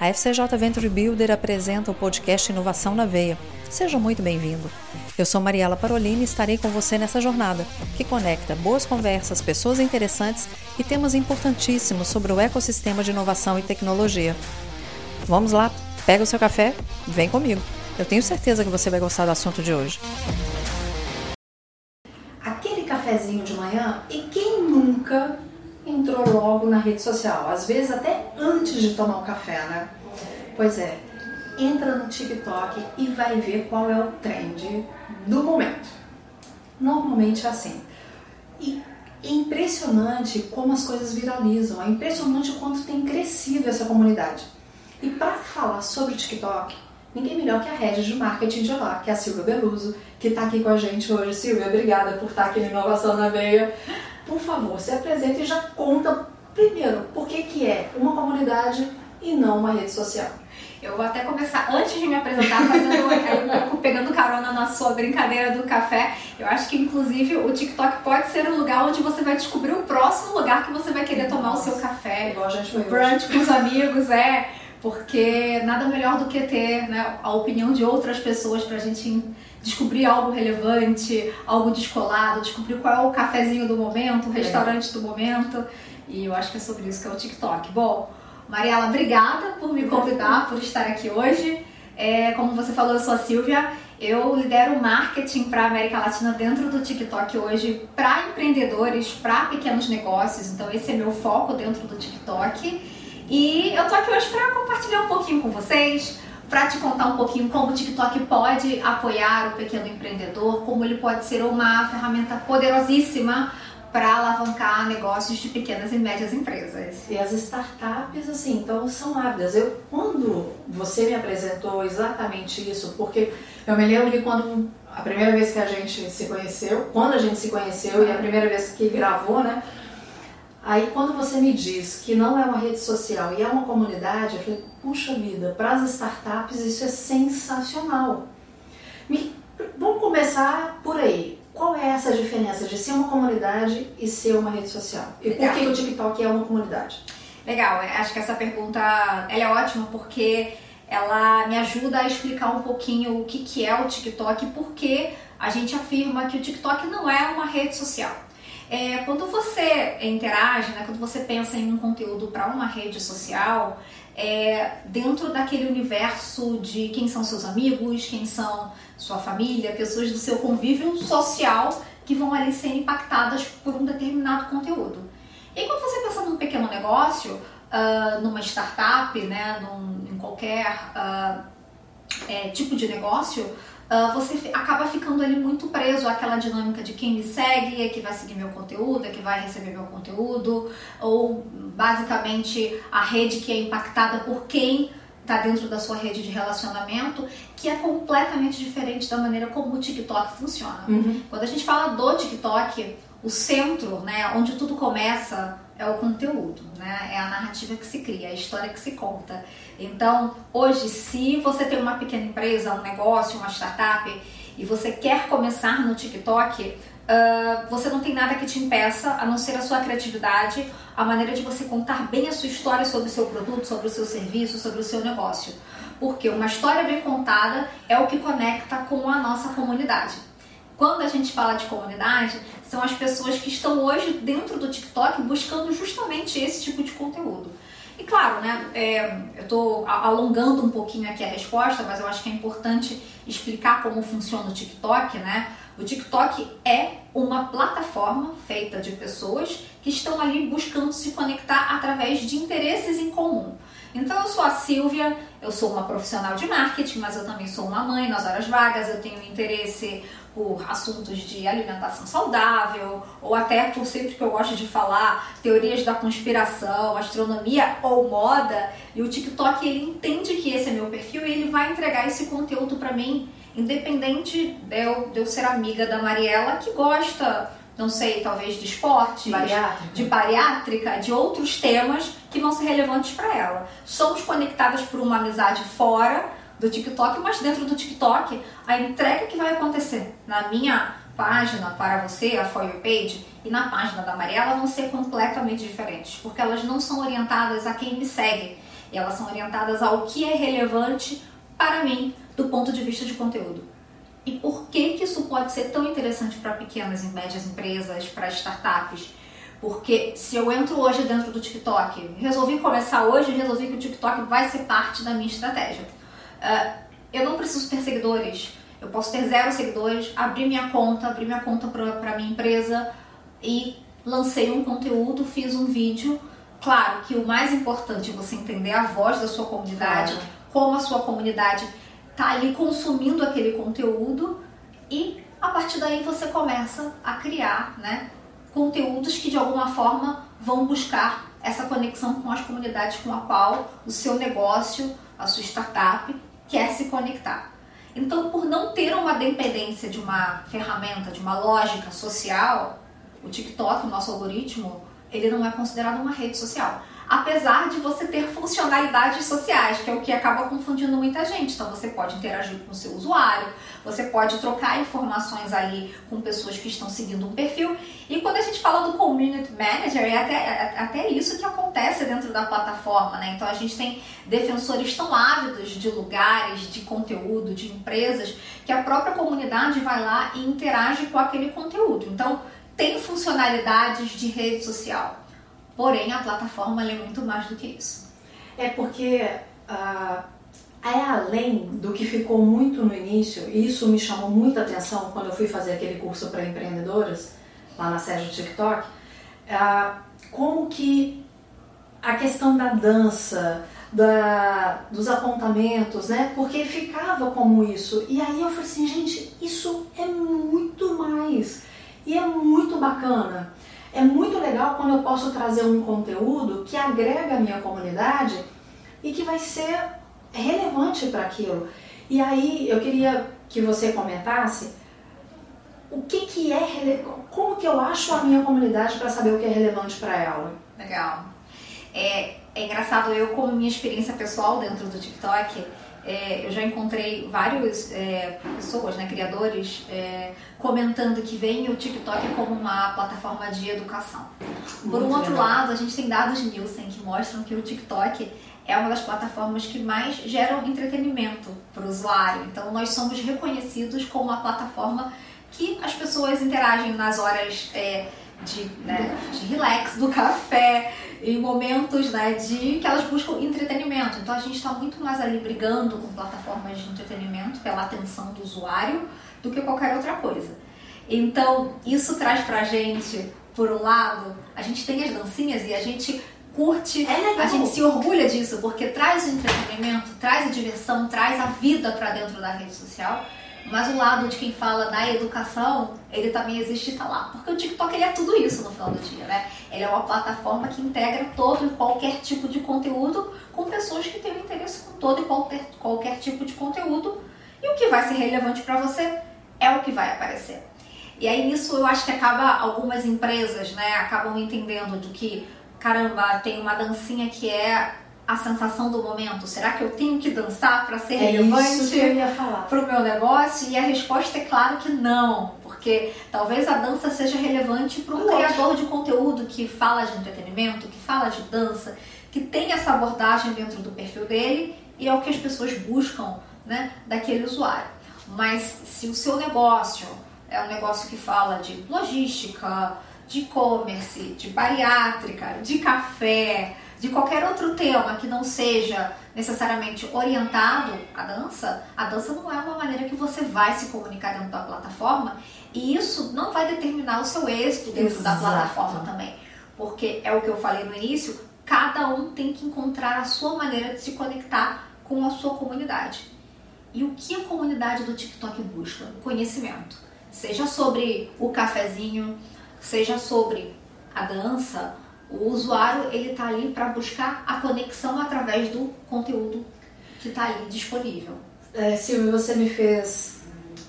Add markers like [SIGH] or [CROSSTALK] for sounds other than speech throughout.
A FCJ Venture Builder apresenta o podcast Inovação na Veia. Seja muito bem-vindo. Eu sou Mariela Parolini e estarei com você nessa jornada, que conecta boas conversas, pessoas interessantes e temas importantíssimos sobre o ecossistema de inovação e tecnologia. Vamos lá, pega o seu café, vem comigo. Eu tenho certeza que você vai gostar do assunto de hoje. Aquele cafezinho de manhã e quem nunca entrou logo na rede social, às vezes até antes de tomar o café, né? Pois é, entra no TikTok e vai ver qual é o trend do momento. Normalmente é assim. E é impressionante como as coisas viralizam, é impressionante o quanto tem crescido essa comunidade. E para falar sobre o TikTok, ninguém melhor que a rede de marketing de lá, que é a Silvia Beluso, que está aqui com a gente hoje. Silvia, obrigada por estar aqui no Inovação na Veia por favor, se apresente e já conta primeiro por que, que é uma comunidade e não uma rede social. Eu vou até começar, antes de me apresentar, fazendo um pouco pegando carona na sua brincadeira do café. Eu acho que, inclusive, o TikTok pode ser um lugar onde você vai descobrir o próximo lugar que você vai querer tomar o seu café. Igual a gente foi brunch com os amigos, é. Porque nada melhor do que ter né, a opinião de outras pessoas pra gente descobrir algo relevante, algo descolado, descobrir qual é o cafezinho do momento, o restaurante do momento. E eu acho que é sobre isso que é o TikTok. Bom, Mariela, obrigada por me convidar, por estar aqui hoje. É, como você falou, eu sou a Silvia. Eu lidero marketing para a América Latina dentro do TikTok hoje para empreendedores, para pequenos negócios. Então esse é meu foco dentro do TikTok. E eu tô aqui hoje para compartilhar um pouquinho com vocês para te contar um pouquinho como o TikTok pode apoiar o pequeno empreendedor, como ele pode ser uma ferramenta poderosíssima para alavancar negócios de pequenas e médias empresas. E as startups, assim, então são ávidas. Eu, quando você me apresentou exatamente isso, porque eu me lembro que quando a primeira vez que a gente se conheceu, quando a gente se conheceu e a primeira vez que gravou, né? Aí quando você me diz que não é uma rede social e é uma comunidade, eu falei, puxa vida, para as startups isso é sensacional. Me, vamos começar por aí. Qual é essa diferença de ser uma comunidade e ser uma rede social? E por que o TikTok é uma comunidade? Legal, acho que essa pergunta ela é ótima porque ela me ajuda a explicar um pouquinho o que, que é o TikTok e por que a gente afirma que o TikTok não é uma rede social. É, quando você interage, né, quando você pensa em um conteúdo para uma rede social, é, dentro daquele universo de quem são seus amigos, quem são sua família, pessoas do seu convívio social que vão ali ser impactadas por um determinado conteúdo. E quando você pensa num pequeno negócio, uh, numa startup, né, num, em qualquer uh, é, tipo de negócio, uh, você acaba ficando ali muito preso àquela dinâmica de quem me segue, é que vai seguir meu conteúdo, é que vai receber meu conteúdo, ou basicamente a rede que é impactada por quem está dentro da sua rede de relacionamento, que é completamente diferente da maneira como o TikTok funciona. Uhum. Quando a gente fala do TikTok, o centro, né, onde tudo começa, é o conteúdo, né? É a narrativa que se cria, a história que se conta. Então, hoje, se você tem uma pequena empresa, um negócio, uma startup e você quer começar no TikTok, uh, você não tem nada que te impeça a não ser a sua criatividade, a maneira de você contar bem a sua história sobre o seu produto, sobre o seu serviço, sobre o seu negócio. Porque uma história bem contada é o que conecta com a nossa comunidade. Quando a gente fala de comunidade, são as pessoas que estão hoje dentro do TikTok buscando justamente esse tipo de conteúdo. E claro, né, é, eu estou alongando um pouquinho aqui a resposta, mas eu acho que é importante explicar como funciona o TikTok, né? O TikTok é uma plataforma feita de pessoas que estão ali buscando se conectar através de interesses em comum. Então eu sou a Silvia, eu sou uma profissional de marketing, mas eu também sou uma mãe nas horas vagas, eu tenho interesse por assuntos de alimentação saudável, ou até por sempre que eu gosto de falar teorias da conspiração, astronomia ou moda, e o TikTok ele entende que esse é meu perfil e ele vai entregar esse conteúdo para mim, independente de eu, de eu ser amiga da Mariela que gosta, não sei, talvez de esporte, de bariátrica, de outros temas que vão ser relevantes para ela. Somos conectadas por uma amizade fora do TikTok, mas dentro do TikTok, a entrega que vai acontecer na minha página para você, a For Page, e na página da Mariela vão ser completamente diferentes, porque elas não são orientadas a quem me segue. Elas são orientadas ao que é relevante para mim do ponto de vista de conteúdo. E por que, que isso pode ser tão interessante para pequenas e médias empresas, para startups? Porque se eu entro hoje dentro do TikTok, resolvi começar hoje, resolvi que o TikTok vai ser parte da minha estratégia. Uh, eu não preciso ter seguidores, eu posso ter zero seguidores, abrir minha conta, abrir minha conta para minha empresa e lancei um conteúdo, fiz um vídeo. Claro que o mais importante é você entender a voz da sua comunidade, claro. como a sua comunidade está ali consumindo aquele conteúdo e a partir daí você começa a criar né, conteúdos que de alguma forma vão buscar essa conexão com as comunidades com a qual o seu negócio, a sua startup quer se conectar. Então, por não ter uma dependência de uma ferramenta, de uma lógica social, o TikTok, o nosso algoritmo, ele não é considerado uma rede social apesar de você ter funcionalidades sociais, que é o que acaba confundindo muita gente. Então você pode interagir com o seu usuário, você pode trocar informações ali com pessoas que estão seguindo um perfil. E quando a gente fala do community manager, é até, é até isso que acontece dentro da plataforma, né? Então a gente tem defensores tão ávidos de lugares, de conteúdo, de empresas, que a própria comunidade vai lá e interage com aquele conteúdo. Então tem funcionalidades de rede social. Porém, a plataforma é muito mais do que isso. É porque uh, é além do que ficou muito no início, e isso me chamou muita atenção quando eu fui fazer aquele curso para empreendedoras, lá na sede do TikTok, uh, como que a questão da dança, da, dos apontamentos, né? Porque ficava como isso. E aí eu falei assim, gente, isso é muito mais. E é muito bacana. É muito legal quando eu posso trazer um conteúdo que agrega a minha comunidade e que vai ser relevante para aquilo. E aí eu queria que você comentasse o que, que é como que eu acho a minha comunidade para saber o que é relevante para ela. Legal. É, é engraçado eu como minha experiência pessoal dentro do TikTok é, eu já encontrei várias é, pessoas, né, criadores, é, comentando que veem o TikTok como uma plataforma de educação. Por um outro legal. lado, a gente tem dados Nielsen que mostram que o TikTok é uma das plataformas que mais geram entretenimento para o usuário. Então, nós somos reconhecidos como uma plataforma que as pessoas interagem nas horas é, de, né, de relax, do café, em momentos né, de que elas buscam entretenimento. Então a gente está muito mais ali brigando com plataformas de entretenimento pela atenção do usuário do que qualquer outra coisa. Então isso traz pra gente, por um lado, a gente tem as dancinhas e a gente curte, é a gente se orgulha disso, porque traz o entretenimento, traz a diversão, traz a vida para dentro da rede social. Mas o lado de quem fala da educação, ele também existe e está lá. Porque o TikTok ele é tudo isso no final do dia, né? Ele é uma plataforma que integra todo e qualquer tipo de conteúdo com pessoas que têm interesse com todo e qualquer, qualquer tipo de conteúdo. E o que vai ser relevante para você é o que vai aparecer. E aí nisso eu acho que acaba algumas empresas, né, acabam entendendo do que, caramba, tem uma dancinha que é a sensação do momento? Será que eu tenho que dançar para ser é relevante para o meu negócio? E a resposta é claro que não, porque talvez a dança seja relevante para um criador de conteúdo que fala de entretenimento, que fala de dança, que tem essa abordagem dentro do perfil dele e é o que as pessoas buscam né, daquele usuário. Mas se o seu negócio é um negócio que fala de logística, de e-commerce, de bariátrica, de café, de qualquer outro tema que não seja necessariamente orientado à dança, a dança não é uma maneira que você vai se comunicar dentro da plataforma e isso não vai determinar o seu êxito dentro Exato. da plataforma também. Porque é o que eu falei no início, cada um tem que encontrar a sua maneira de se conectar com a sua comunidade. E o que a comunidade do TikTok busca? Conhecimento. Seja sobre o cafezinho, seja sobre a dança, o usuário ele está ali para buscar a conexão através do conteúdo que está ali disponível. É, Silvia, você me fez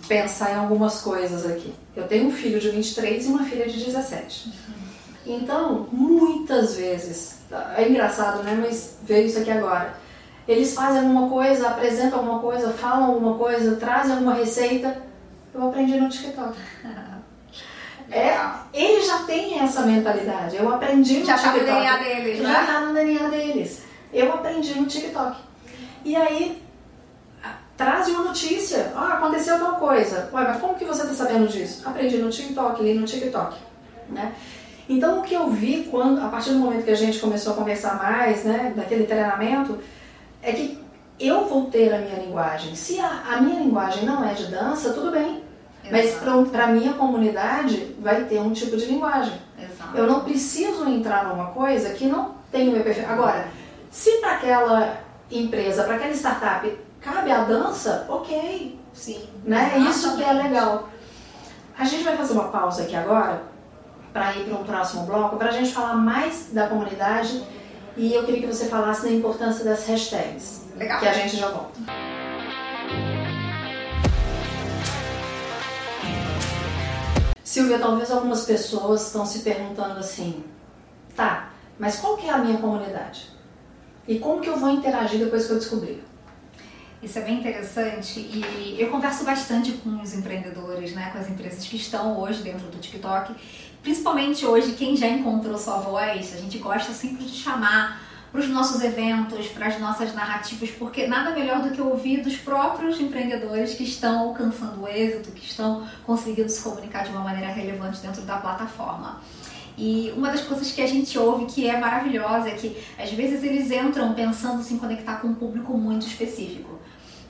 pensar em algumas coisas aqui. Eu tenho um filho de 23 e uma filha de 17. Então, muitas vezes, é engraçado, né? Mas veio isso aqui agora. Eles fazem alguma coisa, apresentam alguma coisa, falam alguma coisa, trazem alguma receita. Eu aprendi no TikTok. [LAUGHS] É, ele já tem essa mentalidade. Eu aprendi no já TikTok. Já tá no DNA deles, né? Já tá no DNA deles. Eu aprendi no TikTok. E aí traz uma notícia, ah, aconteceu tal coisa. Ué, mas como que você está sabendo disso? Aprendi no TikTok, li no TikTok, né? Então o que eu vi quando, a partir do momento que a gente começou a conversar mais, né, daquele treinamento, é que eu vou ter a minha linguagem. Se a, a minha linguagem não é de dança, tudo bem. Exato. Mas para a minha comunidade vai ter um tipo de linguagem. Exato. Eu não preciso entrar numa coisa que não tem o meu perfil. Agora, se para aquela empresa, para aquela startup, cabe a dança, ok. Sim. Né? Isso que é legal. A gente vai fazer uma pausa aqui agora para ir para um próximo bloco para a gente falar mais da comunidade e eu queria que você falasse da importância das hashtags. Legal. Que a gente já volta. Silvia, talvez algumas pessoas estão se perguntando assim, tá, mas qual que é a minha comunidade? E como que eu vou interagir depois que eu descobrir? Isso é bem interessante e eu converso bastante com os empreendedores, né, com as empresas que estão hoje dentro do TikTok, principalmente hoje quem já encontrou sua voz, a gente gosta sempre de chamar para os nossos eventos, para as nossas narrativas, porque nada melhor do que ouvir dos próprios empreendedores que estão alcançando o êxito, que estão conseguindo se comunicar de uma maneira relevante dentro da plataforma. E uma das coisas que a gente ouve que é maravilhosa é que às vezes eles entram pensando em se conectar com um público muito específico.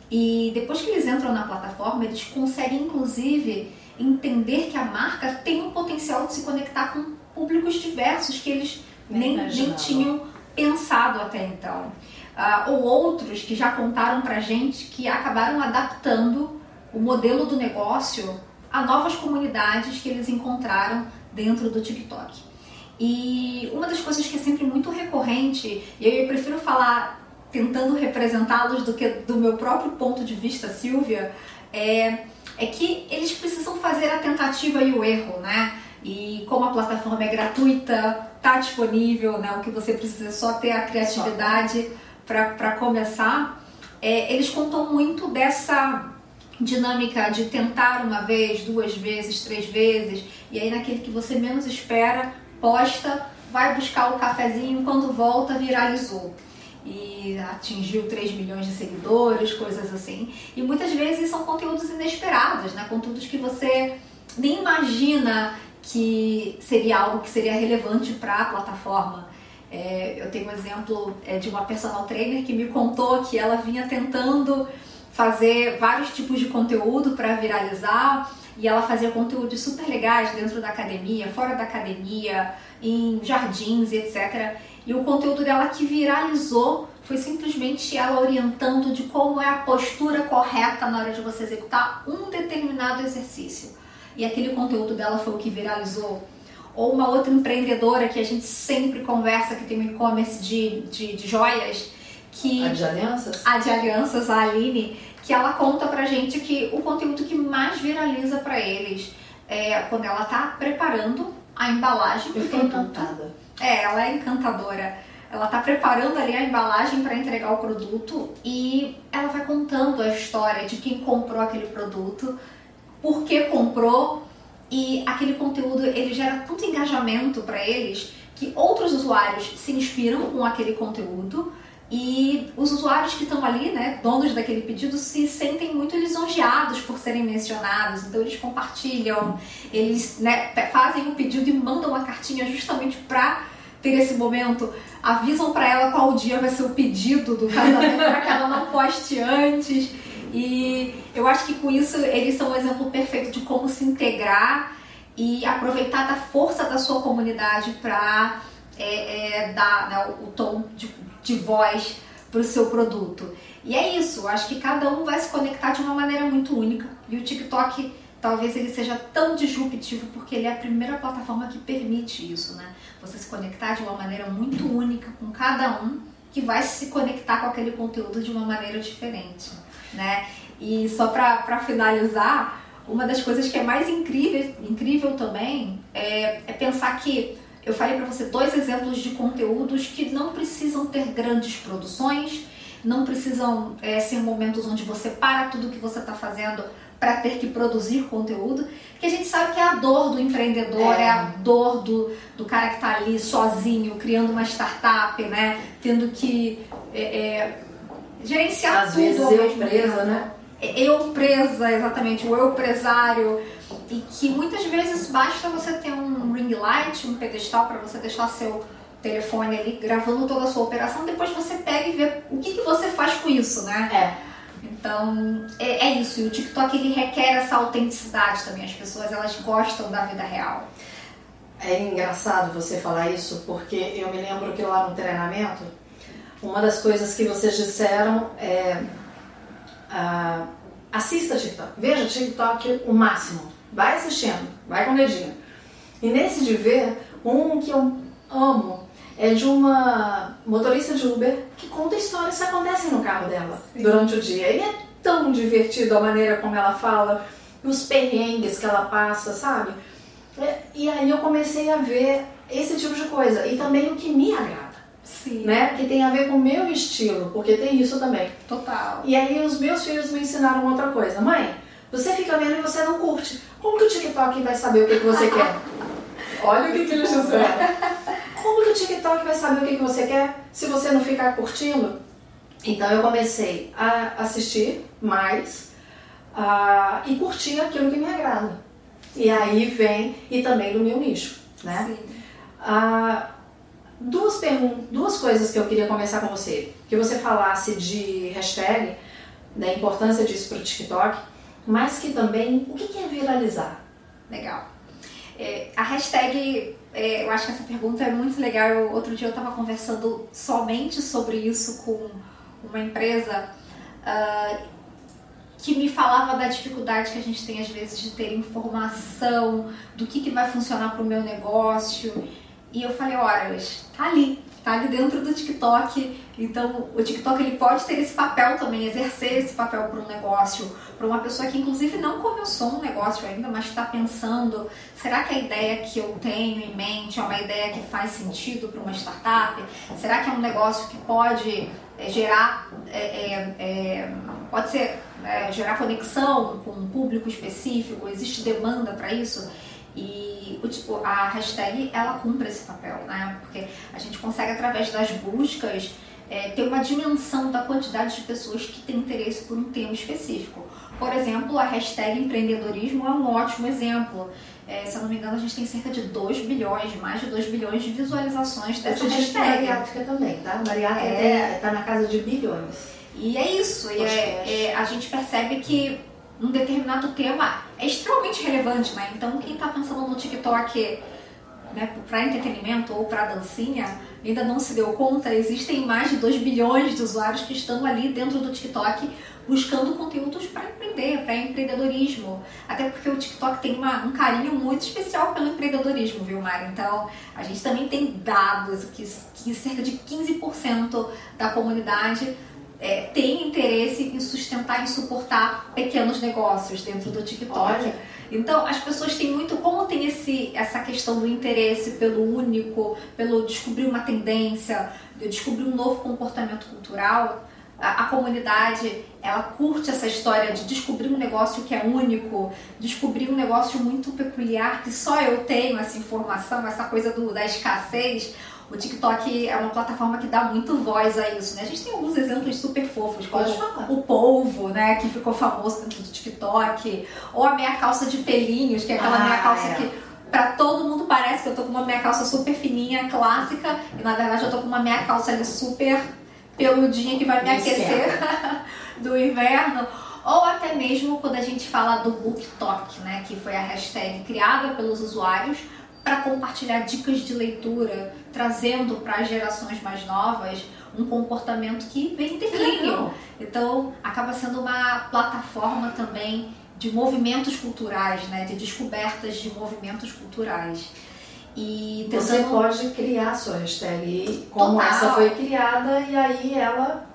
E depois que eles entram na plataforma, eles conseguem inclusive entender que a marca tem o potencial de se conectar com públicos diversos que eles nem, nem tinham pensado até então. Uh, ou outros que já contaram pra gente que acabaram adaptando o modelo do negócio a novas comunidades que eles encontraram dentro do TikTok. E uma das coisas que é sempre muito recorrente, e eu prefiro falar tentando representá-los do que do meu próprio ponto de vista, Silvia, é, é que eles precisam fazer a tentativa e o erro, né? E como a plataforma é gratuita, tá disponível, né? O que você precisa é só ter a criatividade para começar. É, eles contam muito dessa dinâmica de tentar uma vez, duas vezes, três vezes, e aí naquele que você menos espera, posta, vai buscar o cafezinho, quando volta viralizou. E atingiu 3 milhões de seguidores, coisas assim. E muitas vezes são conteúdos inesperados, né? Conteúdos que você nem imagina que seria algo que seria relevante para a plataforma. É, eu tenho um exemplo é, de uma personal trainer que me contou que ela vinha tentando fazer vários tipos de conteúdo para viralizar e ela fazia conteúdos super legais dentro da academia, fora da academia, em jardins etc. E o conteúdo dela que viralizou foi simplesmente ela orientando de como é a postura correta na hora de você executar um determinado exercício e aquele conteúdo dela foi o que viralizou. Ou uma outra empreendedora que a gente sempre conversa, que tem um e-commerce de, de, de joias, que... A de alianças? A de alianças, a Aline, que ela conta pra gente que o conteúdo que mais viraliza para eles é quando ela tá preparando a embalagem Eu fiquei encantada. É, ela é encantadora. Ela tá preparando ali a embalagem para entregar o produto e ela vai contando a história de quem comprou aquele produto, por que comprou e aquele conteúdo ele gera tanto engajamento para eles que outros usuários se inspiram com aquele conteúdo e os usuários que estão ali, né, donos daquele pedido, se sentem muito lisonjeados por serem mencionados, então eles compartilham, eles né, fazem o pedido e mandam uma cartinha justamente para ter esse momento, avisam para ela qual dia vai ser o pedido do casamento para que ela não poste antes. E eu acho que com isso eles são um exemplo perfeito de como se integrar e aproveitar da força da sua comunidade para é, é, dar né, o, tom de, de voz para o seu produto. E é isso, acho que cada um vai se conectar de uma maneira muito única e o TikTok talvez ele seja tão disruptivo porque ele é a primeira plataforma que permite isso, né? Você se conectar de uma maneira muito única com cada um que vai se conectar com aquele conteúdo de uma maneira diferente né? E só para finalizar, uma das coisas que é mais incrível, incrível também é, é pensar que eu falei para você dois exemplos de conteúdos que não precisam ter grandes produções, não precisam é, ser momentos onde você para tudo que você está fazendo para ter que produzir conteúdo, que a gente sabe que é a dor do empreendedor, é, é a dor do, do cara que está ali sozinho, criando uma startup, né? Tendo que é, é, gerenciar Às tudo. vezes ao eu presa, né? Eu presa, exatamente, o eu empresário. E que muitas vezes basta você ter um ring light, um pedestal para você deixar seu telefone ali gravando toda a sua operação, depois você pega e vê o que, que você faz com isso, né? É. Então, é, é isso. E o TikTok ele requer essa autenticidade também. As pessoas elas gostam da vida real. É engraçado você falar isso, porque eu me lembro que lá no treinamento, uma das coisas que vocês disseram é ah, assista TikTok, veja TikTok o máximo, vai assistindo, vai com o dedinho. E nesse de ver, um que eu amo é de uma motorista de Uber que conta histórias que acontecem no carro dela Sim. durante o dia. E é tão divertido a maneira como ela fala, os perrengues que ela passa, sabe? É, E aí eu comecei a ver esse tipo de coisa e também o que me agrada, Sim. né? Que tem a ver com o meu estilo, porque tem isso também. Total. E aí os meus filhos me ensinaram outra coisa. Mãe, você fica vendo e você não curte. Como que o TikTok vai saber o que, que você quer? [LAUGHS] Olha o que, que eles disseram. Como que o TikTok vai saber o que, que você quer se você não ficar curtindo? Então eu comecei a assistir mais ah, e curtir aquilo que me agrada. E aí vem, e também no meu nicho, né? Sim. Ah, duas perguntas, duas coisas que eu queria conversar com você. Que você falasse de hashtag, da importância disso para o TikTok, mas que também o que é viralizar? Legal. É, a hashtag, é, eu acho que essa pergunta é muito legal. Eu- outro dia eu estava conversando somente sobre isso com uma empresa ah, que me falava da dificuldade que a gente tem às vezes de ter informação do que, que vai funcionar para o meu negócio. E eu falei, olha, tá ali, tá ali dentro do TikTok. Então, o TikTok ele pode ter esse papel também, exercer esse papel para um negócio, para uma pessoa que inclusive não começou um negócio ainda, mas está pensando, será que a ideia que eu tenho em mente é uma ideia que faz sentido para uma startup? Será que é um negócio que pode é, gerar, é, é, pode ser gerar conexão com um público específico? Existe demanda para isso? E o tipo, a hashtag ela cumpre esse papel, né? Porque a gente consegue através das buscas é, ter uma dimensão da quantidade de pessoas que têm interesse por um tema específico. Por exemplo, a hashtag empreendedorismo é um ótimo exemplo. É, se eu não me engano, a gente tem cerca de 2 bilhões, mais de 2 bilhões de visualizações dessa hashtag. bariátrica também, tá? Bariátrica É. está na casa de bilhões. E é isso, e é, é, a gente percebe que um determinado tema é extremamente relevante, né? Então quem tá pensando no TikTok né, para entretenimento ou para dancinha ainda não se deu conta, existem mais de 2 bilhões de usuários que estão ali dentro do TikTok buscando conteúdos para empreender, para empreendedorismo. Até porque o TikTok tem uma- um carinho muito especial pelo empreendedorismo, viu, Mari? Então, a gente também tem dados que, que cerca de 15% da comunidade é, tem interesse em sustentar e suportar pequenos negócios dentro do TikTok. Olha. Então, as pessoas têm muito, como tem esse, essa questão do interesse pelo único, pelo descobrir uma tendência, de descobrir um novo comportamento cultural, a, a comunidade, ela curte essa história de descobrir um negócio que é único, descobrir um negócio muito peculiar, que só eu tenho essa informação, essa coisa do, da escassez. O TikTok é uma plataforma que dá muito voz a isso, né? A gente tem alguns exemplos super fofos, como Pode falar. o polvo, né, que ficou famoso dentro do TikTok, ou a meia calça de pelinhos, que é aquela Ah, meia calça é. que pra todo mundo parece que eu tô com uma meia calça super fininha, clássica, e na verdade eu tô com uma meia calça ali super peludinha que vai me aquecer [LAUGHS] do inverno. Ou até mesmo quando a gente fala do BookTok, né, que foi a hashtag criada pelos usuários para compartilhar dicas de leitura, trazendo para as gerações mais novas um comportamento que vem em declínio. Legal. Então, acaba sendo uma plataforma também de movimentos culturais, né? De descobertas de movimentos culturais. E Você tentando- pode criar sua hashtag como Total. essa foi criada e aí ela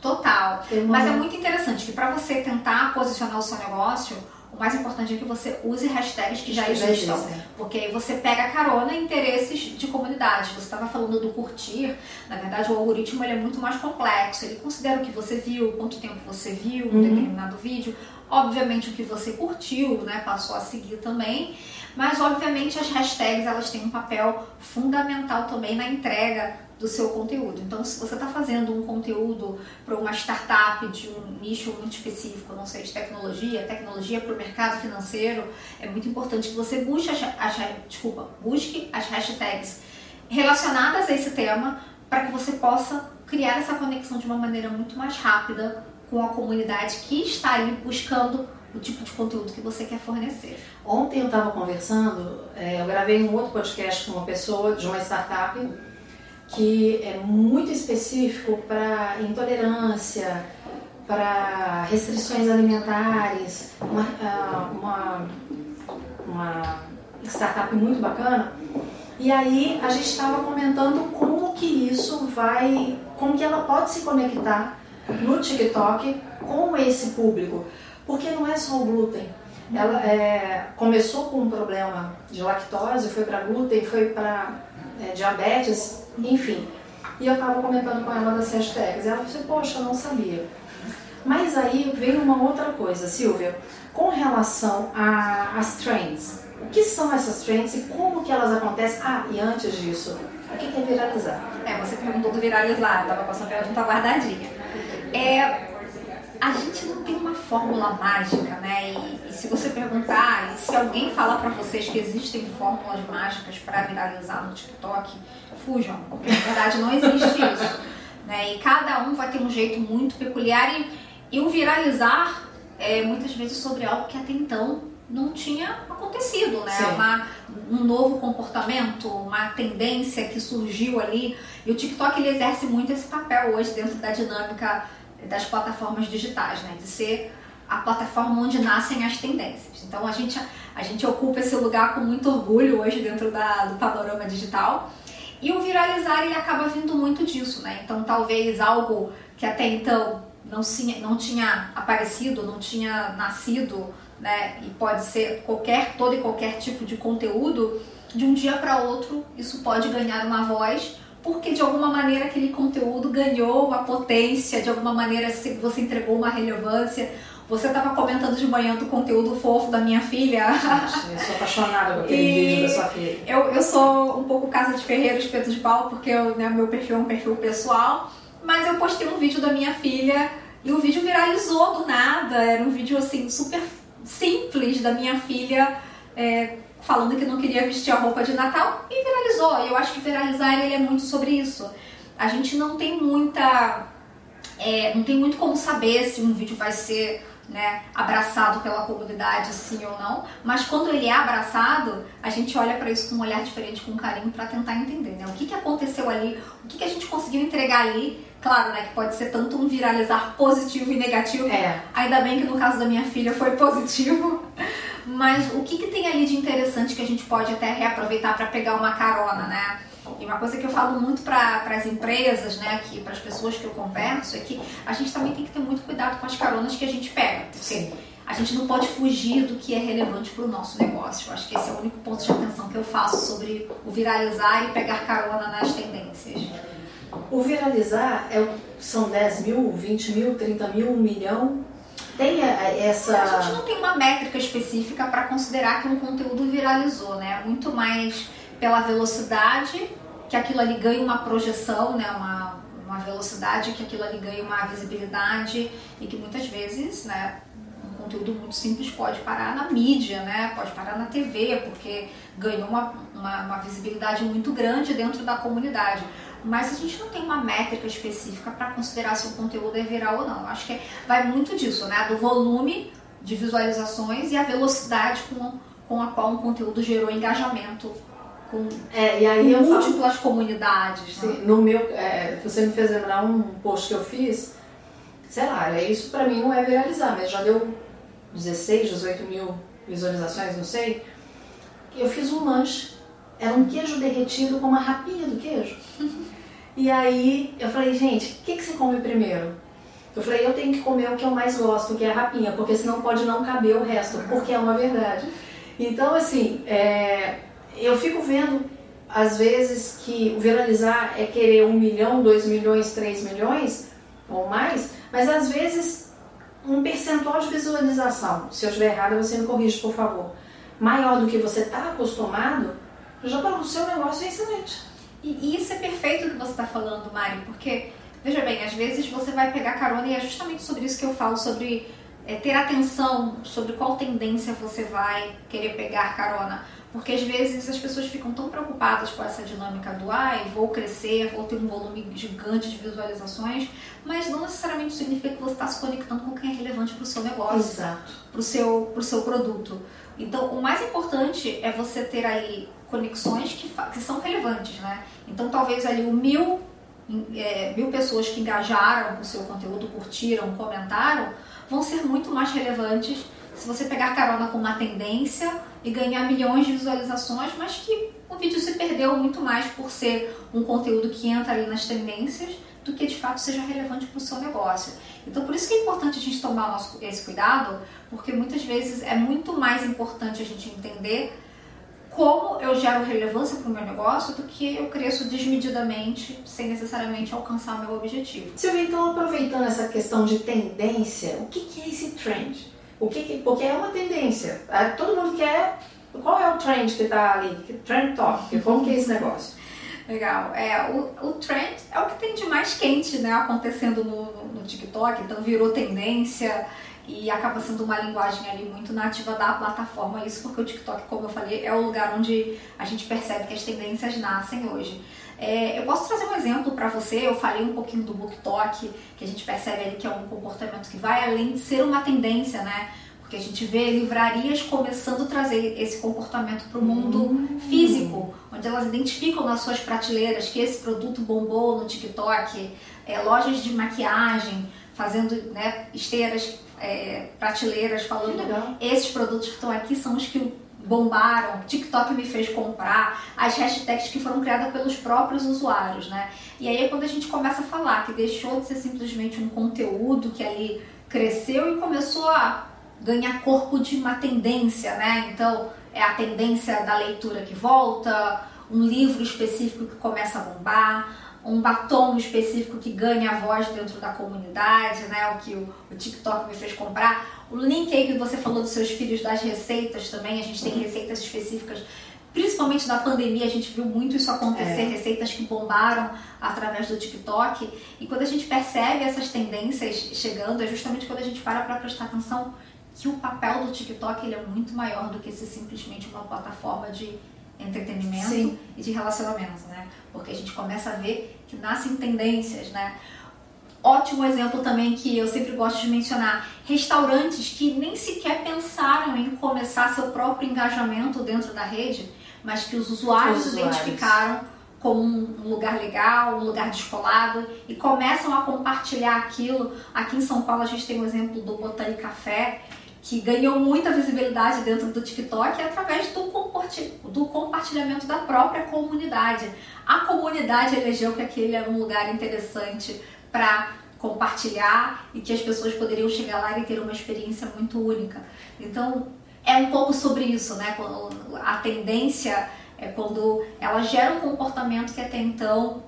Total. uma... Mas é muito interessante que para você tentar posicionar o seu negócio, O mais importante é que você use hashtags que já existam. Porque aí você pega carona em interesses de comunidade. Você estava falando do curtir, na verdade o algoritmo ele é muito mais complexo. Ele considera o que você viu, quanto tempo você viu um Uhum. determinado vídeo, obviamente o que você curtiu, né, passou a seguir também. Mas obviamente as hashtags elas têm um papel fundamental também na entrega do seu conteúdo. Então, se você está fazendo um conteúdo para uma startup de um nicho muito específico, não sei, de tecnologia, tecnologia para o mercado financeiro, é muito importante que você busque as, as, desculpa, busque as hashtags relacionadas a esse tema para que você possa criar essa conexão de uma maneira muito mais rápida com a comunidade que está ali buscando o tipo de conteúdo que você quer fornecer. Ontem eu estava conversando, é, eu gravei um outro podcast com uma pessoa de uma startup que é muito específico para intolerância, para restrições alimentares, uma, ah, uma, uma startup muito bacana. E aí a gente estava comentando como que isso vai, como que ela pode se conectar no TikTok com esse público, porque não é só o glúten. Ela é, começou com um problema de lactose, foi para glúten, foi para é, diabetes, enfim. E eu estava comentando com ela das hashtags. Ela falou assim, poxa, eu não sabia. Mas aí vem uma outra coisa, Silvia, com relação às trends. O que são essas trends e como que elas acontecem? Ah, e antes disso, o que é viralizar? É, você perguntou do viralizar, tava com essa pergunta guardadinha. É, a gente não tem fórmula mágica, né? E, e se você perguntar, e se alguém falar pra vocês que existem fórmulas mágicas para viralizar no TikTok, fujam, porque na verdade não existe [LAUGHS] isso. Né? E cada um vai ter um jeito muito peculiar e, e o viralizar é muitas vezes sobre algo que até então não tinha acontecido, né? Sim. Uma, um novo comportamento, uma tendência que surgiu ali. E o TikTok ele exerce muito esse papel hoje dentro da dinâmica das plataformas digitais, né? De ser a plataforma onde nascem as tendências. Então a gente, a gente ocupa esse lugar com muito orgulho hoje dentro da, do panorama digital. E o viralizar ele acaba vindo muito disso, né? Então talvez algo que até então não não tinha aparecido, não tinha nascido, né? E pode ser qualquer, todo e qualquer tipo de conteúdo, de um dia para outro isso pode ganhar uma voz, porque de alguma maneira aquele conteúdo ganhou uma potência, de alguma maneira você entregou uma relevância. Você estava comentando de manhã do conteúdo fofo da minha filha. Gente, eu sou apaixonada com aquele vídeo da sua filha. Eu, eu sou um pouco casa de ferreiro, espeto de pau, porque o né, meu perfil é um perfil pessoal. Mas eu postei um vídeo da minha filha e o vídeo viralizou do nada. Era um vídeo assim super simples da minha filha é, falando que não queria vestir a roupa de Natal e viralizou. E eu acho que viralizar ele é muito sobre isso. A gente não tem muita. é, não tem muito como saber se um vídeo vai ser né, abraçado pela comunidade, sim ou não. Mas quando ele é abraçado, a gente olha para isso com um olhar diferente, com carinho, para tentar entender né, o que, que aconteceu ali, o que, que a gente conseguiu entregar ali. Claro, né, que pode ser tanto um viralizar positivo e negativo. É. Ainda bem que no caso da minha filha foi positivo. Mas o que, que tem ali de interessante que a gente pode até reaproveitar para pegar uma carona, né? E uma coisa que eu falo muito para as empresas, né, para as pessoas que eu converso, é que a gente também tem que ter muito cuidado com as caronas que a gente pega. Porque Sim. a gente não pode fugir do que é relevante para o nosso negócio. Eu acho que esse é o único ponto de atenção que eu faço sobre o viralizar e pegar carona nas tendências. O viralizar é, são 10 mil, 20 mil, 30 mil, 1 milhão? Tem a- a- A gente essa. não tem uma métrica específica para considerar que um conteúdo viralizou, né? Muito mais pela velocidade que aquilo ali ganha uma projeção, né? Uma, uma velocidade que aquilo ali ganha uma visibilidade e que muitas vezes, né? Um conteúdo muito simples pode parar na mídia, né? Pode parar na TV, porque ganhou uma, uma, uma visibilidade muito grande dentro da comunidade. Mas a gente não tem uma métrica específica para considerar se o conteúdo é viral ou não. Acho que vai muito disso, né? Do volume de visualizações e a velocidade com, com a qual um conteúdo gerou engajamento com, É, e com aí falo. múltiplas comunidades. Né? Sim, no meu, é, você me fez lembrar um post que eu fiz, sei lá, isso pra mim não é viralizar, mas já deu 16, 18 mil visualizações, não sei. Eu fiz um lanche, era um queijo derretido com uma rapinha do queijo. [LAUGHS] E aí eu falei, gente, o que, que você come primeiro? Eu falei, eu tenho que comer o que eu mais gosto, que é a rapinha, porque senão pode não caber o resto, porque é uma verdade. Então, assim, é, eu fico vendo, às vezes, que o viralizar é querer um milhão, dois milhões, três milhões ou mais, mas às vezes um percentual de visualização, se eu estiver errada, você me corrige, por favor, maior do que você está acostumado, já para o seu negócio é excelente. E, e isso é perfeito o que você está falando, Mari, porque, veja bem, às vezes você vai pegar carona e é justamente sobre isso que eu falo, sobre é, ter atenção sobre qual tendência você vai querer pegar carona. Porque às vezes as pessoas ficam tão preocupadas com essa dinâmica do ai, vou crescer, vou ter um volume gigante de visualizações, mas não necessariamente significa que você está se conectando com quem é relevante para o seu negócio, para o seu, seu produto. Então, o mais importante é você ter ali conexões que, que são relevantes, né? Então, talvez ali o mil, é, mil pessoas que engajaram com o seu conteúdo, curtiram, comentaram, vão ser muito mais relevantes se você pegar carona com uma tendência e ganhar milhões de visualizações, mas que o vídeo se perdeu muito mais por ser um conteúdo que entra ali nas tendências do que de fato seja relevante para o seu negócio. Então, por isso que é importante a gente tomar nosso, esse cuidado, porque muitas vezes é muito mais importante a gente entender como eu gero relevância para o meu negócio do que eu cresço desmedidamente sem necessariamente alcançar o meu objetivo. Silvia, então aproveitando essa questão de tendência, o que, que é esse trend? O que, que porque é uma tendência. É, todo mundo quer. Qual é o trend que está ali? Trend talk. Como que é esse negócio? Legal. É, o, o trend é o que tem de mais quente né, acontecendo no, no TikTok, então virou tendência e acaba sendo uma linguagem ali muito nativa da plataforma. Isso porque o TikTok, como eu falei, é o lugar onde a gente percebe que as tendências nascem hoje. É, eu posso trazer um exemplo para você. Eu falei um pouquinho do BookTok, que a gente percebe ali que é um comportamento que vai além de ser uma tendência, né? Porque a gente vê livrarias começando a trazer esse comportamento para o mundo uhum. físico, onde elas identificam nas suas prateleiras que esse produto bombou no TikTok, é, lojas de maquiagem fazendo né, esteiras é, prateleiras falando esses produtos que estão aqui são os que bombaram, TikTok me fez comprar, as hashtags que foram criadas pelos próprios usuários, né? E aí é quando a gente começa a falar que deixou de ser simplesmente um conteúdo que ali cresceu e começou a ganhar corpo de uma tendência, né? Então é a tendência da leitura que volta, um livro específico que começa a bombar, um batom específico que ganha a voz dentro da comunidade, né? O que o, o, TikTok me fez comprar. O link aí que você falou dos seus filhos das receitas também, a gente tem receitas específicas. Principalmente na pandemia, a gente viu muito isso acontecer, é. receitas que bombaram através do TikTok. E quando a gente percebe essas tendências chegando, é justamente quando a gente para para prestar atenção que o papel do TikTok ele é muito maior do que ser simplesmente uma plataforma de entretenimento Sim. e de relacionamento, né? Porque a gente começa a ver que nascem tendências, né? Ótimo exemplo também que eu sempre gosto de mencionar: restaurantes que nem sequer pensaram em começar seu próprio engajamento dentro da rede, mas que os usuários, os usuários. identificaram como um lugar legal, um lugar descolado e começam a compartilhar aquilo. Aqui em São Paulo a gente tem o exemplo do Botânico Café, que ganhou muita visibilidade dentro do TikTok através do, compartilhamento da própria comunidade. A comunidade elegeu que aquele era um lugar interessante para compartilhar e que as pessoas poderiam chegar lá e ter uma experiência muito única. Então, é um pouco sobre isso, né? A tendência é quando ela gera um comportamento que até então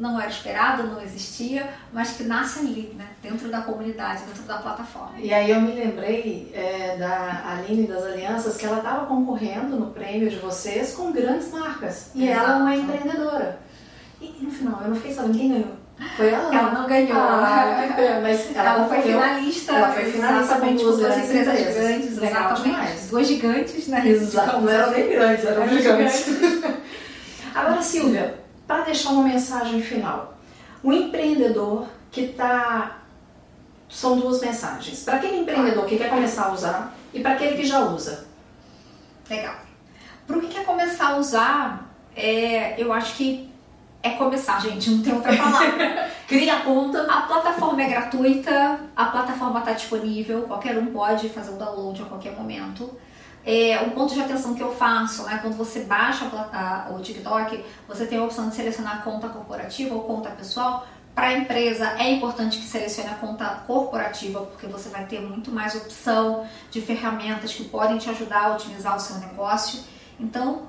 não era esperado, não existia, mas que nasce ali, né? dentro da comunidade, dentro da plataforma. E aí eu me lembrei é, da Aline das Alianças que ela estava concorrendo no prêmio de vocês com grandes marcas. E Exato. ela é uma empreendedora. E no final, eu não fiquei sabendo quem ganhou. Foi ela? Ela não ganhou. Ah, mas [LAUGHS] ela, ela foi finalista. Ela foi finalista com duas, duas empresas grandes. grandes Legal demais. Duas gigantes, né? Exato. Não eram nem grandes, eram gigantes. [LAUGHS] Agora, Silvia, para deixar uma mensagem final. O empreendedor que está. São duas mensagens. Para aquele empreendedor que quer começar a usar e para aquele que já usa. Legal. Para o que quer começar a usar, é, eu acho que é começar, gente, não tem outra palavra. [LAUGHS] Cria a conta. A plataforma é gratuita, a plataforma está disponível, qualquer um pode fazer o download a qualquer momento. É, um ponto de atenção que eu faço, né, quando você baixa a, a, o TikTok, você tem a opção de selecionar conta corporativa ou conta pessoal, Para a empresa é importante que selecione a conta corporativa, porque você vai ter muito mais opção de ferramentas que podem te ajudar a otimizar o seu negócio. Então,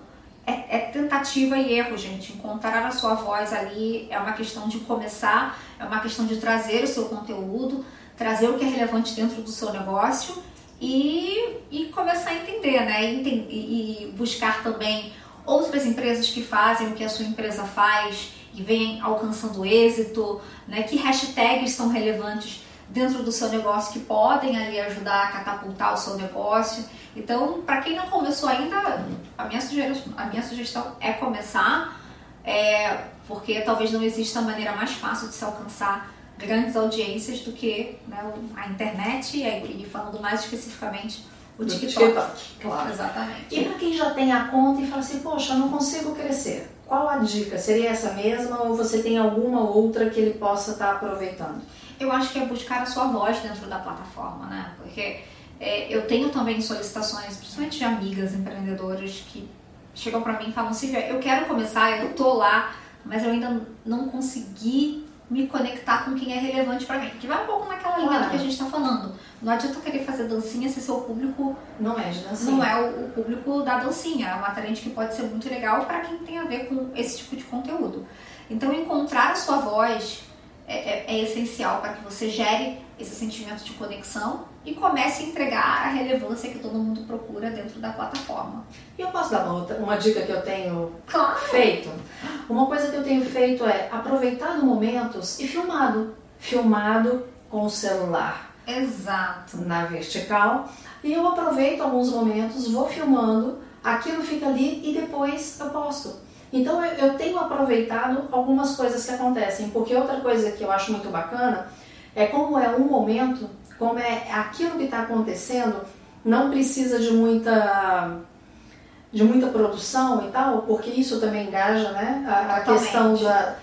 é, é, tentativa e erro, gente. Encontrar a sua voz ali é uma questão de começar, é uma questão de trazer o seu conteúdo, trazer o que é relevante dentro do seu negócio e, e começar a entender, né? E, e buscar também outras empresas que fazem o que a sua empresa faz e vem alcançando êxito, né? Que hashtags são relevantes dentro do seu negócio que podem ali ajudar a catapultar o seu negócio. Então, para quem não começou ainda, a minha sugestão, a minha sugestão é começar, é, porque talvez não exista maneira mais fácil de se alcançar grandes audiências do que né, a internet e, falando mais especificamente o TikTok. TikTok. Claro. Exatamente. E para quem já tem a conta e fala assim, poxa, não consigo crescer, qual a dica? Seria essa mesma ou você tem alguma outra que ele possa estar tá aproveitando? Eu acho que é buscar a sua voz dentro da plataforma, né? Porque é, eu tenho também solicitações, principalmente de amigas empreendedoras que chegam para mim e falam, Silvia, eu quero começar, eu tô lá, mas eu ainda não consegui me conectar com quem é relevante para mim. Que vai um pouco naquela linha claro. do que a gente está falando. Não adianta querer fazer dancinha se seu público não é de dancinha. Não é o, o público da dancinha. É uma talente que pode ser muito legal para quem tem a ver com esse tipo de conteúdo. Então, encontrar a sua voz é, é, é essencial para que você gere esse sentimento de conexão e comece a entregar a relevância que todo mundo procura dentro da plataforma. E eu posso dar uma, uma dica que eu tenho claro. feito? Uma coisa que eu tenho feito é aproveitado momentos e filmado. Filmado com o celular. Exato. Na vertical. E eu aproveito alguns momentos, vou filmando, aquilo fica ali e depois eu posto. Então eu tenho aproveitado algumas coisas que acontecem, porque outra coisa que eu acho muito bacana é como é um momento, como é aquilo que está acontecendo, não precisa de muita de muita produção e tal, porque isso também engaja, né? A, a questão da,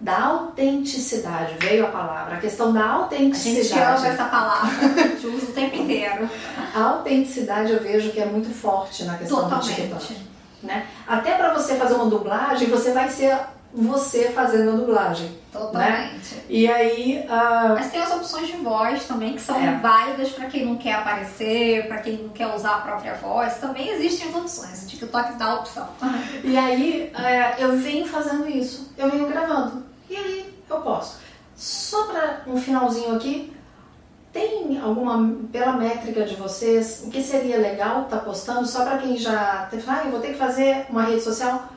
da autenticidade, veio a palavra, a questão da autenticidade. A gente ama essa palavra, a gente usa o tempo inteiro. A autenticidade eu vejo que é muito forte na questão Totalmente. do TikTok. Né? Até para você fazer uma dublagem, você vai ser você fazendo a dublagem. Totalmente. Né? E aí. Uh... Mas tem as opções de voz também que são é. válidas para quem não quer aparecer, para quem não quer usar a própria voz. Também existem as opções. O TikTok dá a opção. [LAUGHS] E aí uh, eu venho fazendo isso, eu venho gravando. E aí eu posso. Só para um finalzinho aqui, tem alguma, pela métrica de vocês, o que seria legal estar tá postando só para quem já. Ah, eu vou ter que fazer uma rede social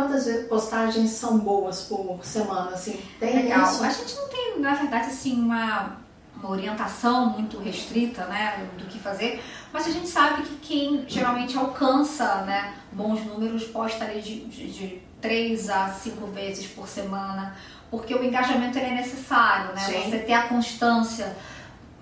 Quantas postagens são boas por semana, assim? Tem Legal. Isso? A gente não tem, na verdade, assim, uma, uma orientação muito restrita, né, do que fazer, mas a gente sabe que quem geralmente alcança, né, bons números posta ali de, de, de 3 a 5 vezes por semana, porque o engajamento ele é necessário, né? Sim. Você ter a constância,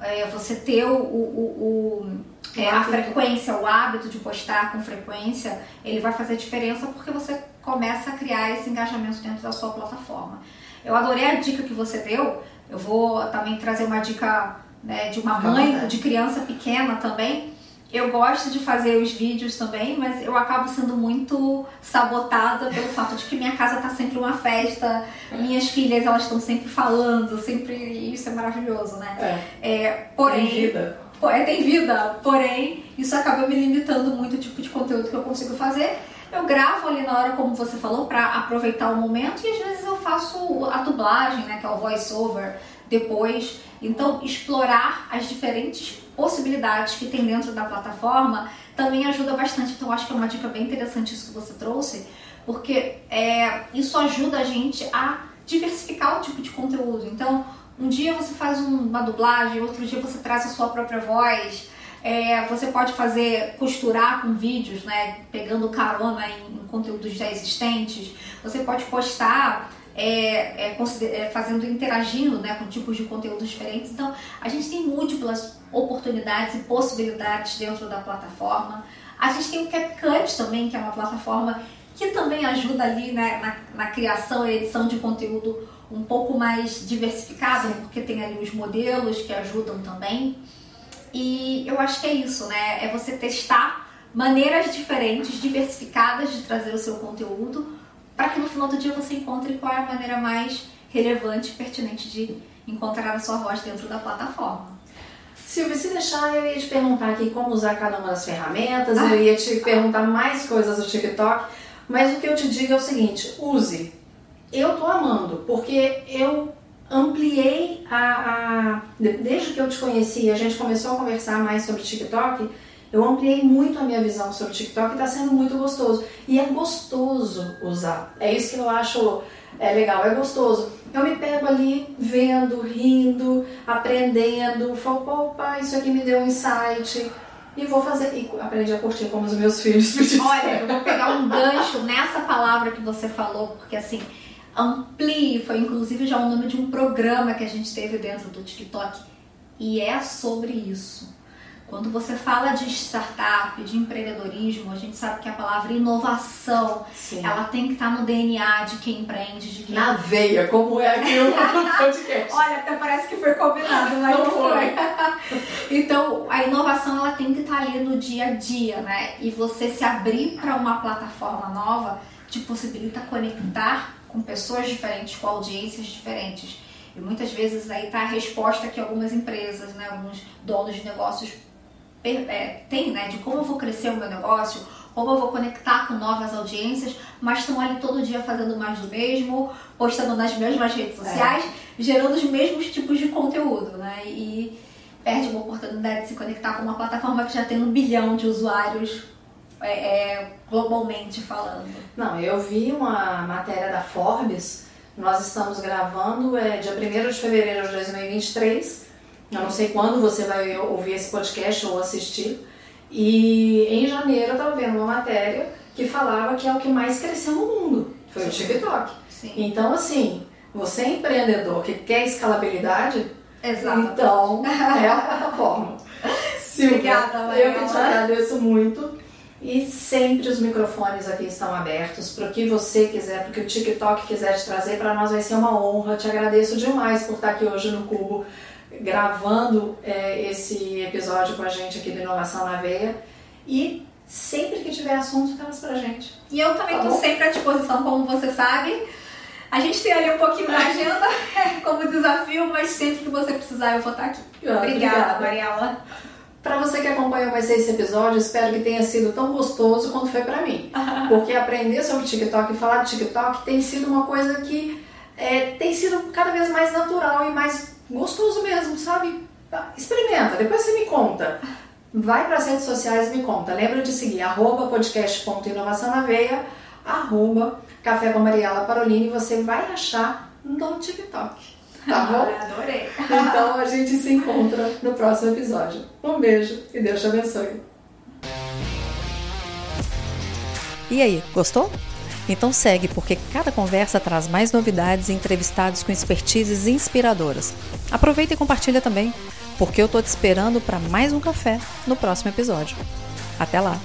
é, você ter o, o, o é, a frequência, o hábito de postar com frequência, ele vai fazer diferença porque você começa a criar esse engajamento dentro da sua plataforma. Eu adorei a dica que você deu. Eu vou também trazer uma dica né, de uma mãe de criança pequena também. Eu gosto de fazer os vídeos também, mas eu acabo sendo muito sabotada pelo fato de que minha casa está sempre uma festa, minhas filhas elas estão sempre falando, sempre isso é maravilhoso, né? É. é porém. É, tem vida, porém isso acaba me limitando muito o tipo de conteúdo que eu consigo fazer. Eu gravo ali na hora, como você falou, para aproveitar o momento e às vezes eu faço a dublagem, né, que é o voice over depois. Então, explorar as diferentes possibilidades que tem dentro da plataforma também ajuda bastante. Então, acho que é uma dica bem interessante isso que você trouxe, porque é, isso ajuda a gente a diversificar o tipo de conteúdo. Então, um dia você faz uma dublagem, outro dia você traz a sua própria voz. É, você pode fazer, costurar com vídeos, né? Pegando carona em, em conteúdos já existentes. Você pode postar é, é, é, fazendo, interagindo né, com tipos de conteúdos diferentes. Então, a gente tem múltiplas oportunidades e possibilidades dentro da plataforma. A gente tem o CapCut também, que é uma plataforma que também ajuda ali né, na, na criação e edição de conteúdo um pouco mais diversificado, porque tem ali os modelos que ajudam também. E eu acho que é isso, né? É você testar maneiras diferentes, diversificadas de trazer o seu conteúdo para que no final do dia você encontre qual é a maneira mais relevante e pertinente de encontrar a sua voz dentro da plataforma. Silvia, se deixar, eu ia te perguntar aqui como usar cada uma das ferramentas, ah. eu ia te perguntar mais coisas do TikTok, mas o que eu te digo é o seguinte: use. Eu tô amando, porque eu ampliei a, a. Desde que eu te conheci, a gente começou a conversar mais sobre TikTok. Eu ampliei muito a minha visão sobre TikTok e está sendo muito gostoso. E é gostoso usar. É isso que eu acho é legal, é gostoso. Eu me pego ali vendo, rindo, aprendendo, falo, opa, isso aqui me deu um insight. E vou fazer, e aprendi a curtir como os meus filhos. Olha, eu vou pegar um gancho nessa palavra que você falou, porque assim, amplie, foi inclusive já o nome de um programa que a gente teve dentro do TikTok. E é sobre isso. Quando você fala de startup, de empreendedorismo, a gente sabe que a palavra inovação, Sim. ela tem que estar no DNA de quem empreende, de quem... Na veia, como é aqui no [LAUGHS] podcast. Olha, até parece que foi combinado, mas não, não foi. [LAUGHS] então, a inovação, ela tem que estar ali no dia a dia, né? E você se abrir para uma plataforma nova te possibilita conectar com pessoas diferentes, com audiências diferentes. E muitas vezes aí está a resposta que algumas empresas, né, alguns donos de negócios é, tem, né, de como eu vou crescer o meu negócio, como eu vou conectar com novas audiências, mas estão ali todo dia fazendo mais do mesmo, postando nas mesmas redes é. sociais, é. gerando os mesmos tipos de conteúdo, né? E perde uma oportunidade de se conectar com uma plataforma que já tem um bilhão de usuários é, é, globalmente falando. Não, eu vi uma matéria da Forbes, nós estamos gravando é, dia 1 de fevereiro de 2023 eu não sei quando você vai ouvir esse podcast ou assistir. E em janeiro eu estava vendo uma matéria que falava que é o que mais cresceu no mundo. Foi Sim. o TikTok. Sim. Então, assim, você é empreendedor que quer escalabilidade, Exato. então é a plataforma. [LAUGHS] Silvia, Obrigada, eu que te agradeço muito. E sempre os microfones aqui estão abertos para o que você quiser, para o que o TikTok quiser te trazer. Para nós vai ser uma honra. Te agradeço demais por estar aqui hoje no Cubo gravando é, esse episódio com a gente aqui do Inovação na Veia. E sempre que tiver assunto, traz pra gente. E eu também estou tá sempre à disposição, como você sabe. A gente tem ali um pouquinho na agenda [LAUGHS] como desafio, mas sempre que você precisar, eu vou estar aqui. Obrigada, Obrigada. Mariela. Para você que acompanhou mais esse episódio, espero que tenha sido tão gostoso quanto foi para mim. [LAUGHS] Porque aprender sobre TikTok e falar de TikTok tem sido uma coisa que é, tem sido cada vez mais natural e mais gostoso mesmo, sabe? Experimenta, depois você me conta. Vai para as redes sociais e me conta. Lembra de seguir arroba podcast.inovação na veia, arroba Café com Mariela Parolini e você vai achar no TikTok. Tá bom? Adorei. Então a gente se encontra no próximo episódio. Um beijo e Deus te abençoe. E aí, gostou? Então segue, porque cada conversa traz mais novidades e entrevistados com expertises inspiradoras. Aproveita e compartilha também, porque eu tô te esperando para mais um café no próximo episódio. Até lá!